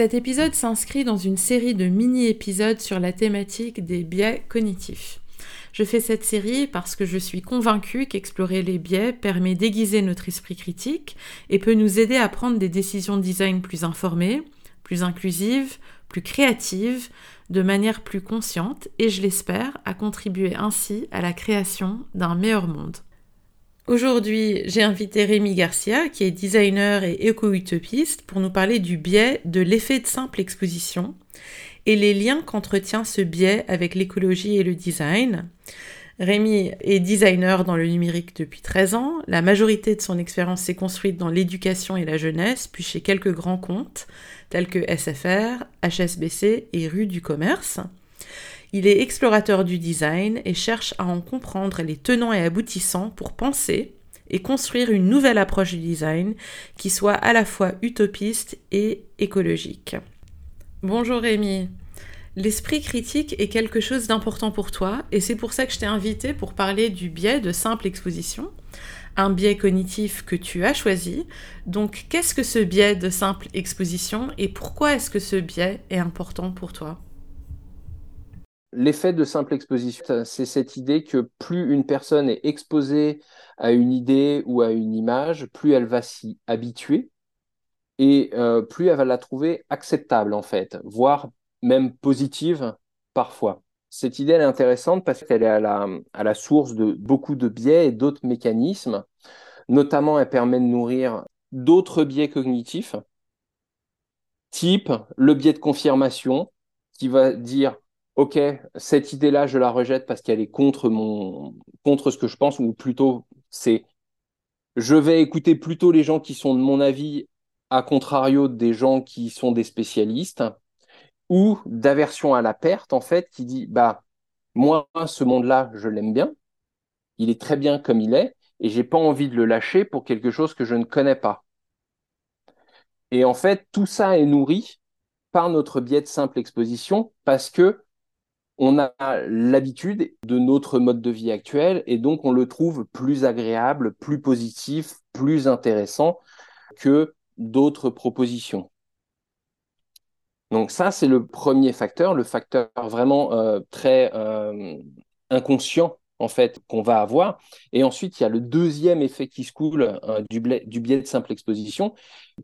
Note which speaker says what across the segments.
Speaker 1: Cet épisode s'inscrit dans une série de mini-épisodes sur la thématique des biais cognitifs. Je fais cette série parce que je suis convaincue qu'explorer les biais permet d'aiguiser notre esprit critique et peut nous aider à prendre des décisions de design plus informées, plus inclusives, plus créatives, de manière plus consciente et, je l'espère, à contribuer ainsi à la création d'un meilleur monde. Aujourd'hui, j'ai invité Rémi Garcia, qui est designer et éco-utopiste, pour nous parler du biais de l'effet de simple exposition et les liens qu'entretient ce biais avec l'écologie et le design. Rémi est designer dans le numérique depuis 13 ans. La majorité de son expérience s'est construite dans l'éducation et la jeunesse, puis chez quelques grands comptes tels que SFR, HSBC et Rue du Commerce. Il est explorateur du design et cherche à en comprendre les tenants et aboutissants pour penser et construire une nouvelle approche du design qui soit à la fois utopiste et écologique. Bonjour Rémi. L'esprit critique est quelque chose d'important pour toi et c'est pour ça que je t'ai invité pour parler du biais de simple exposition, un biais cognitif que tu as choisi. Donc qu'est-ce que ce biais de simple exposition et pourquoi est-ce que ce biais est important pour toi?
Speaker 2: L'effet de simple exposition, c'est cette idée que plus une personne est exposée à une idée ou à une image, plus elle va s'y habituer et euh, plus elle va la trouver acceptable en fait, voire même positive parfois. Cette idée est intéressante parce qu'elle est à la, à la source de beaucoup de biais et d'autres mécanismes. Notamment, elle permet de nourrir d'autres biais cognitifs, type le biais de confirmation, qui va dire ok, cette idée-là, je la rejette parce qu'elle est contre ce que je pense, ou plutôt, c'est, je vais écouter plutôt les gens qui sont de mon avis, à contrario des gens qui sont des spécialistes, ou d'aversion à la perte, en fait, qui dit, bah, moi, ce monde-là, je l'aime bien, il est très bien comme il est, et j'ai pas envie de le lâcher pour quelque chose que je ne connais pas. Et en fait, tout ça est nourri par notre biais de simple exposition parce que on a l'habitude de notre mode de vie actuel et donc on le trouve plus agréable, plus positif, plus intéressant que d'autres propositions. Donc ça, c'est le premier facteur, le facteur vraiment euh, très euh, inconscient en fait qu'on va avoir. Et ensuite, il y a le deuxième effet qui se coule euh, du, du, biais de simple exposition,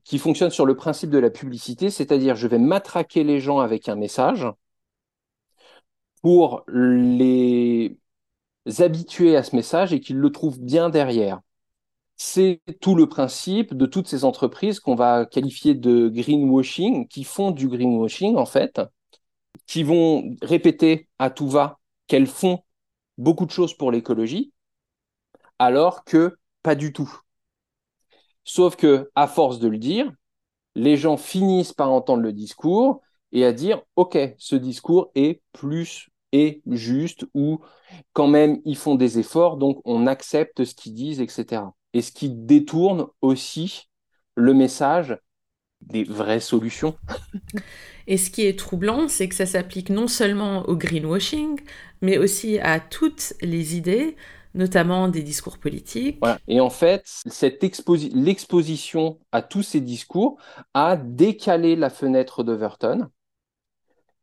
Speaker 2: qui fonctionne sur le principe de la publicité, c'est-à-dire je vais matraquer les gens avec un message pour les habituer à ce message et qu'ils le trouvent bien derrière. C'est tout le principe de toutes ces entreprises qu'on va qualifier de greenwashing, qui font du greenwashing en fait, qui vont répéter à tout va qu'elles font beaucoup de choses pour l'écologie, alors que pas du tout. Sauf que, à force de le dire, les gens finissent par entendre le discours et à dire, OK, ce discours est plus juste ou quand même ils font des efforts, donc on accepte ce qu'ils disent, etc. Et ce qui détourne aussi le message des vraies solutions.
Speaker 1: Et ce qui est troublant, c'est que ça s'applique non seulement au greenwashing, mais aussi à toutes les idées, notamment des discours politiques.
Speaker 2: Et en fait, cette l'exposition à tous ces discours a décalé la fenêtre d'Overton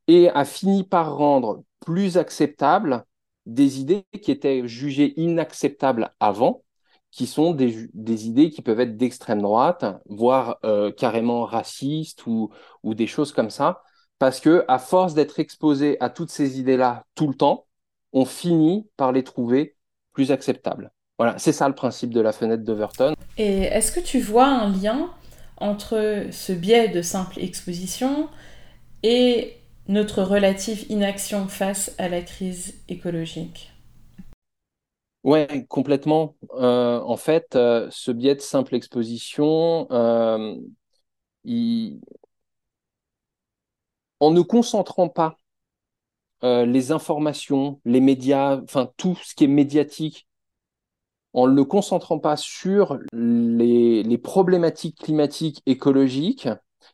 Speaker 2: et a fini par rendre plus acceptables des idées qui étaient jugées inacceptables avant, qui sont des, idées qui peuvent être d'extrême droite, voire euh, carrément racistes ou, des choses comme ça, parce que à force d'être exposé à toutes ces idées-là tout le temps, on finit par les trouver plus acceptables. Voilà, c'est ça le principe de la fenêtre d'Overton.
Speaker 1: Et est-ce que tu vois un lien entre ce biais de simple exposition et notre relative inaction face à la crise écologique
Speaker 2: Oui, complètement. Euh, en fait, euh, ce biais de simple exposition, euh, en ne concentrant pas les informations, les médias, enfin tout ce qui est médiatique, en ne concentrant pas sur les, les problématiques climatiques, écologiques,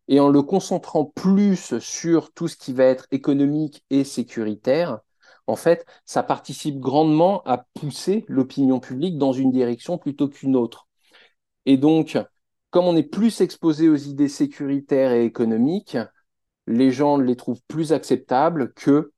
Speaker 2: et en le concentrant plus sur tout ce qui va être économique et sécuritaire, en fait, ça participe grandement à pousser l'opinion publique dans une direction plutôt qu'une autre. Et donc, comme on est plus exposé aux idées sécuritaires et économiques, les gens les trouvent plus acceptables que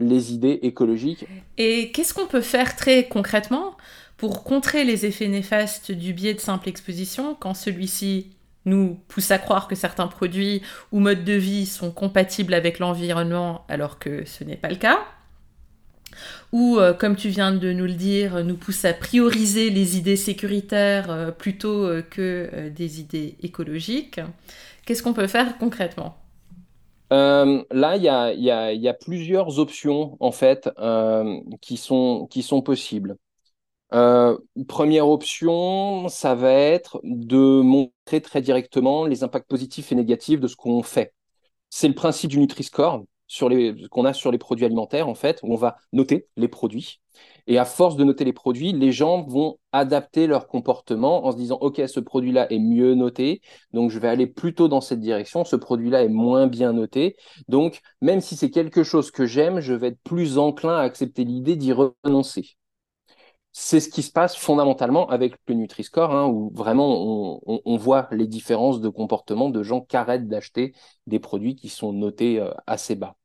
Speaker 2: les idées écologiques.
Speaker 1: Et qu'est-ce qu'on peut faire très concrètement pour contrer les effets néfastes du biais de simple exposition quand celui-ci nous pousse à croire que certains produits ou modes de vie sont compatibles avec l'environnement alors que ce n'est pas le cas ou, euh, comme tu viens de nous le dire, nous pousse à prioriser les idées sécuritaires euh, plutôt euh, que des idées écologiques. Qu'est-ce qu'on peut faire concrètement?
Speaker 2: Là, il y a, plusieurs options en fait qui, sont, qui sont possibles. Première option, ça va être de montrer très directement les impacts positifs et négatifs de ce qu'on fait. C'est le principe du Nutri-Score qu'on a sur les produits alimentaires, en fait, où on va noter les produits. Et à force de noter les produits, les gens vont adapter leur comportement en se disant, OK, ce produit-là est mieux noté, donc je vais aller plutôt dans cette direction, ce produit-là est moins bien noté. Donc, même si c'est quelque chose que j'aime, je vais être plus enclin à accepter l'idée d'y renoncer. C'est ce qui se passe fondamentalement avec le Nutri-Score, hein, où vraiment on, voit les différences de comportement de gens qui arrêtent d'acheter des produits qui sont notés euh, assez bas.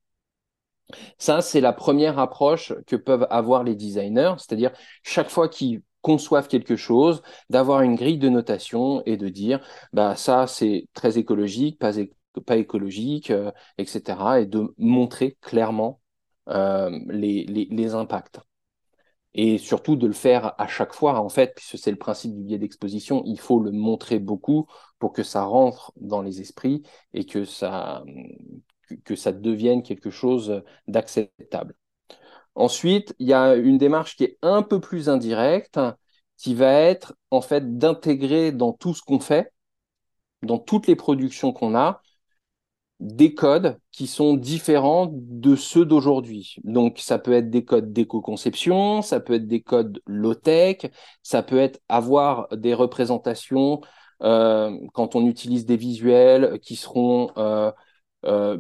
Speaker 2: Ça, c'est la première approche que peuvent avoir les designers, c'est-à-dire chaque fois qu'ils conçoivent quelque chose, d'avoir une grille de notation et de dire, bah ça c'est très écologique, pas, écologique, euh, etc. Et de montrer clairement euh, les, impacts. Et surtout de le faire à chaque fois, en fait, puisque c'est le principe du biais d'exposition, il faut le montrer beaucoup pour que ça rentre dans les esprits et que ça, que, ça devienne quelque chose d'acceptable. Ensuite, il y a une démarche qui est un peu plus indirecte, qui va être en fait d'intégrer dans tout ce qu'on fait, dans toutes les productions qu'on a, des codes qui sont différents de ceux d'aujourd'hui. Donc, ça peut être des codes d'éco-conception, ça peut être des codes low-tech, ça peut être avoir des représentations euh, quand on utilise des visuels qui seront euh, euh,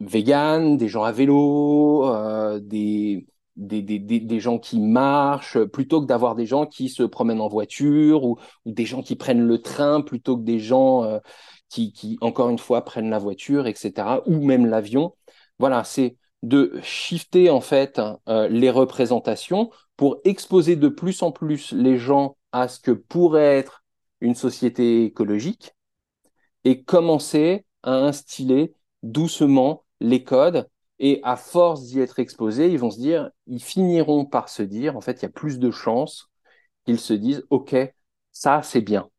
Speaker 2: vegan, des gens à vélo, euh, des, des, des, des, gens qui marchent, plutôt que d'avoir des gens qui se promènent en voiture ou, ou, des gens qui prennent le train plutôt que des gens euh, qui, encore une fois, prennent la voiture, etc., ou même l'avion. Voilà, c'est de shifter en fait euh, les représentations pour exposer de plus en plus les gens à ce que pourrait être une société écologique et commencer à instiller doucement les codes, et à force d'y être exposés, ils vont se dire, ils finiront par se dire, en fait, il y a plus de chances qu'ils se disent, OK, ça, c'est bien.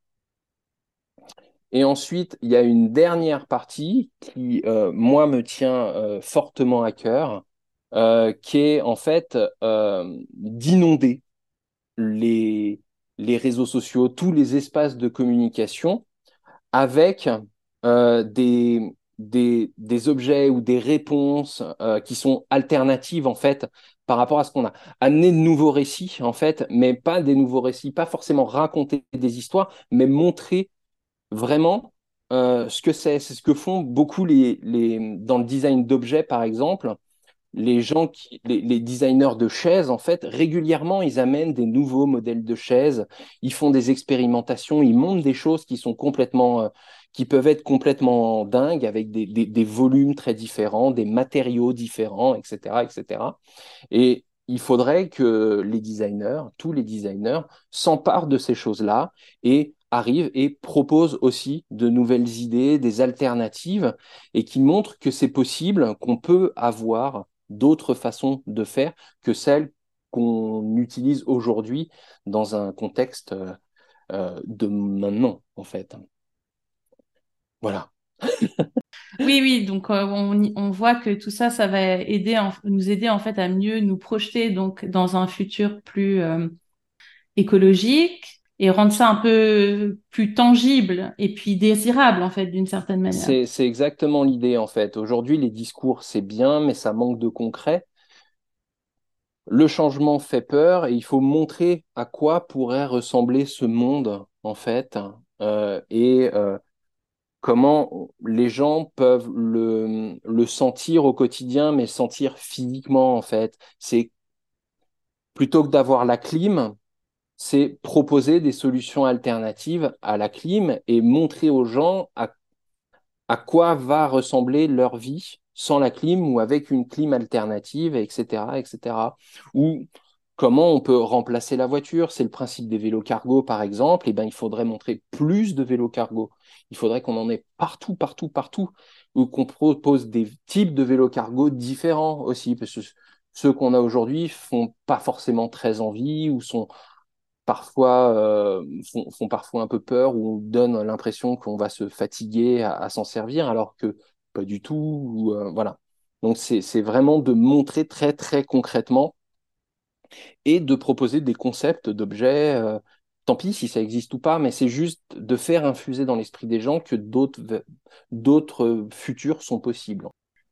Speaker 2: Et ensuite, il y a une dernière partie qui, euh, moi, me tient euh, fortement à cœur, euh, qui est en fait d'inonder les, les réseaux sociaux, tous les espaces de communication avec des, des, des, objets ou des réponses qui sont alternatives en fait par rapport à ce qu'on a. Amener de nouveaux récits en fait, mais pas des nouveaux récits, pas forcément raconter des histoires, mais montrer vraiment euh, ce que c'est. C'est ce que font beaucoup les, les dans le design d'objets par exemple. Les gens qui, les, designers de chaises, en fait, régulièrement, ils amènent des nouveaux modèles de chaises, ils font des expérimentations, ils montrent des choses qui sont complètement euh, qui peuvent être complètement dingues avec des, des, volumes très différents, des matériaux différents, etc., etc. Et il faudrait que les designers, tous les designers, s'emparent de ces choses-là et arrivent et proposent aussi de nouvelles idées, des alternatives, et qui montrent que c'est possible, qu'on peut avoir d'autres façons de faire que celles qu'on utilise aujourd'hui dans un contexte euh, de maintenant, en fait. Voilà.
Speaker 1: oui, oui, donc euh, on, voit que tout ça, ça va aider, nous aider en fait à mieux nous projeter donc dans un futur plus euh, écologique, et rendre ça un peu plus tangible et puis désirable, en fait, d'une certaine manière.
Speaker 2: C'est exactement l'idée, en fait. Aujourd'hui, les discours, c'est bien, mais ça manque de concret. Le changement fait peur et il faut montrer à quoi pourrait ressembler ce monde, en fait, euh, et euh, comment les gens peuvent le, le sentir au quotidien, mais sentir physiquement, en fait. C'est plutôt que d'avoir la clim, c'est proposer des solutions alternatives à la clim et montrer aux gens à, quoi va ressembler leur vie sans la clim ou avec une clim alternative, etc., etc. Ou comment on peut remplacer la voiture. C'est le principe des vélos cargo, par exemple. Et eh ben, il faudrait montrer plus de vélos cargo. Il faudrait qu'on en ait partout, partout, partout, ou qu'on propose des types de vélos cargo différents aussi, parce que ceux qu'on a aujourd'hui font pas forcément très envie ou sont parfois euh, font, parfois un peu peur ou donnent l'impression qu'on va se fatiguer à, s'en servir alors que pas du tout. Euh, voilà. Donc c'est vraiment de montrer très très concrètement et de proposer des concepts d'objets. Euh, tant pis si ça existe ou pas, mais c'est juste de faire infuser dans l'esprit des gens que d'autres futurs sont possibles.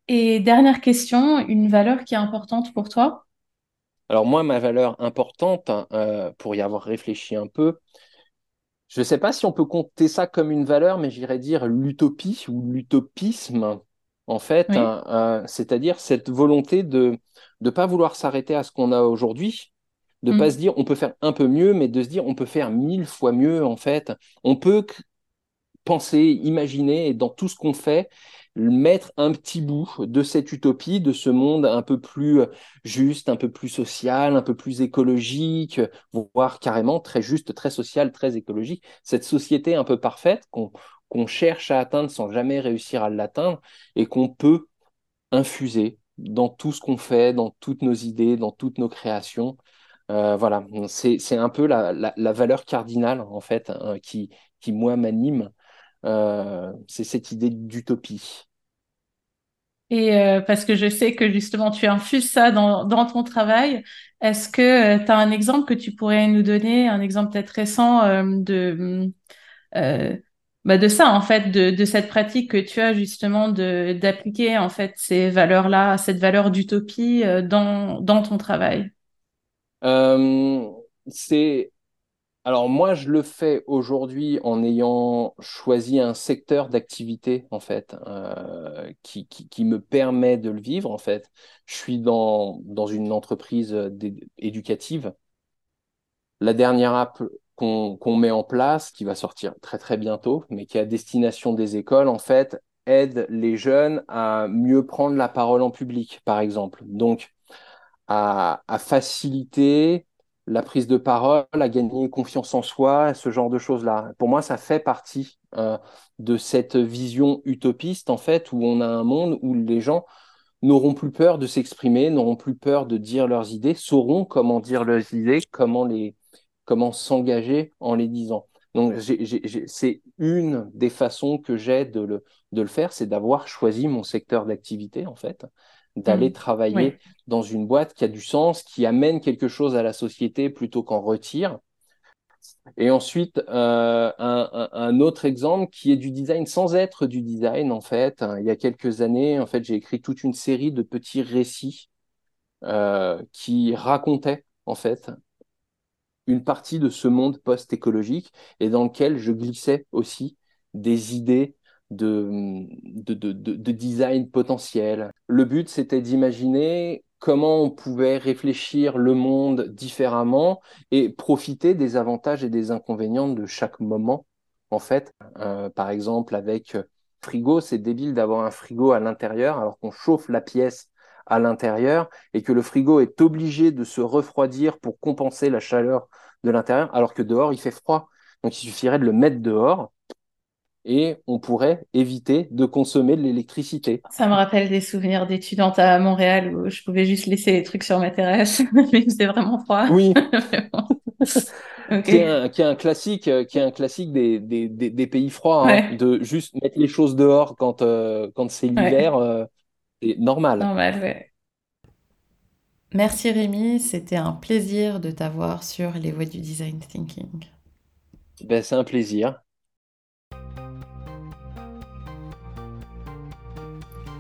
Speaker 1: Et dernière question, une valeur qui est importante pour toi?
Speaker 2: Alors moi, ma valeur importante, euh, pour y avoir réfléchi un peu, je ne sais pas si on peut compter ça comme une valeur, mais j'irais dire l'utopie ou l'utopisme, en fait, hein, euh, c'est-à-dire cette volonté de ne pas vouloir s'arrêter à ce qu'on a aujourd'hui, de ne pas mm. se dire on peut faire un peu mieux, mais de se dire on peut faire mille fois mieux, en fait. On peut penser, imaginer, et dans tout ce qu'on fait, mettre un petit bout de cette utopie, de ce monde un peu plus euh, juste, un peu plus social, un peu plus écologique, voire carrément très juste, très social, très écologique. Cette société un peu parfaite qu'on cherche à atteindre sans jamais réussir à l'atteindre et qu'on peut infuser dans tout ce qu'on fait, dans toutes nos idées, dans toutes nos créations. Euh, voilà, c'est un peu la, la, valeur cardinale en fait hein, qui, qui moi m'anime c'est cette idée d'utopie.
Speaker 1: Et euh, parce que je sais que justement tu infuses ça dans, ton travail, est-ce que euh, tu as un exemple que tu pourrais nous donner, un exemple peut-être récent de, bah de ça en fait, de, cette pratique que tu as justement d'appliquer en fait ces valeurs-là, cette valeur d'utopie dans, dans ton travail?
Speaker 2: C'est alors moi, je le fais aujourd'hui en ayant choisi un secteur d'activité en fait euh, qui, me permet de le vivre en fait. Je suis dans, dans une entreprise euh, éducative. La dernière app qu'on met en place, qui va sortir très très bientôt, mais qui est à destination des écoles en fait, aide les jeunes à mieux prendre la parole en public, par exemple. Donc à faciliter la prise de parole, à gagner confiance en soi, ce genre de choses-là. Pour moi, ça fait partie euh, de cette vision utopiste, en fait, où on a un monde où les gens n'auront plus peur de s'exprimer, n'auront plus peur de dire leurs idées, sauront comment dire leurs idées, comment les, comment s'engager en les disant. Donc, c'est une des façons que j'ai de le, de le faire, c'est d'avoir choisi mon secteur d'activité, en fait, d'aller mmh. travailler dans une boîte qui a du sens, qui amène quelque chose à la société plutôt qu'en retire. Et ensuite, euh, un, autre exemple qui est du design sans être du design, en fait. Il y a quelques années, en fait, j'ai écrit toute une série de petits récits euh, qui racontaient, en fait, une partie de ce monde post-écologique et dans lequel je glissais aussi des idées de, de, design potentiel. Le but, c'était d'imaginer comment on pouvait réfléchir le monde différemment et profiter des avantages et des inconvénients de chaque moment. En fait, euh, par exemple, avec frigo, c'est débile d'avoir un frigo à l'intérieur alors qu'on chauffe la pièce à l'intérieur et que le frigo est obligé de se refroidir pour compenser la chaleur de l'intérieur alors que dehors il fait froid. Donc il suffirait de le mettre dehors et on pourrait éviter de consommer de l'électricité.
Speaker 1: Ça me rappelle des souvenirs d'étudiante à Montréal où je pouvais juste laisser les trucs sur ma terrasse, mais c'était vraiment froid.
Speaker 2: Oui. qui, est un, classique, qui est un classique des, des, des, pays froids, hein, de juste mettre les choses dehors quand, euh, quand c'est l'hiver, euh, c'est normal.
Speaker 1: Normal, ouais. Merci Rémi, c'était un plaisir de t'avoir sur les voies du design thinking.
Speaker 2: Ben, c'est un plaisir.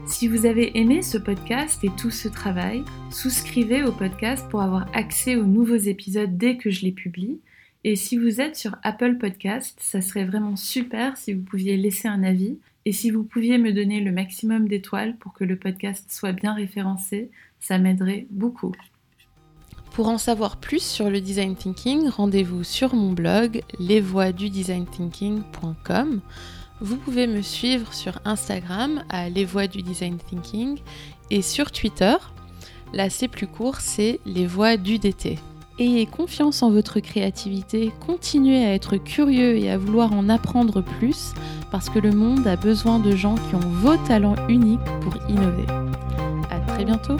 Speaker 1: Si vous avez aimé ce podcast et tout ce travail, souscrivez au podcast pour avoir accès aux nouveaux épisodes dès que je les publie. Et si vous êtes sur Apple Podcast, ça serait vraiment super si vous pouviez laisser un avis et si vous pouviez me donner le maximum d'étoiles pour que le podcast soit bien référencé, ça m'aiderait beaucoup. Pour en savoir plus sur le design thinking, rendez-vous sur mon blog lesvoixdudesignThinking.com. Vous pouvez me suivre sur Instagram à Les Voix du Design Thinking et sur Twitter. Là, c'est plus court, c'est Les Voix du DT. Ayez confiance en votre créativité, continuez à être curieux et à vouloir en apprendre plus parce que le monde a besoin de gens qui ont vos talents uniques pour innover. À très bientôt!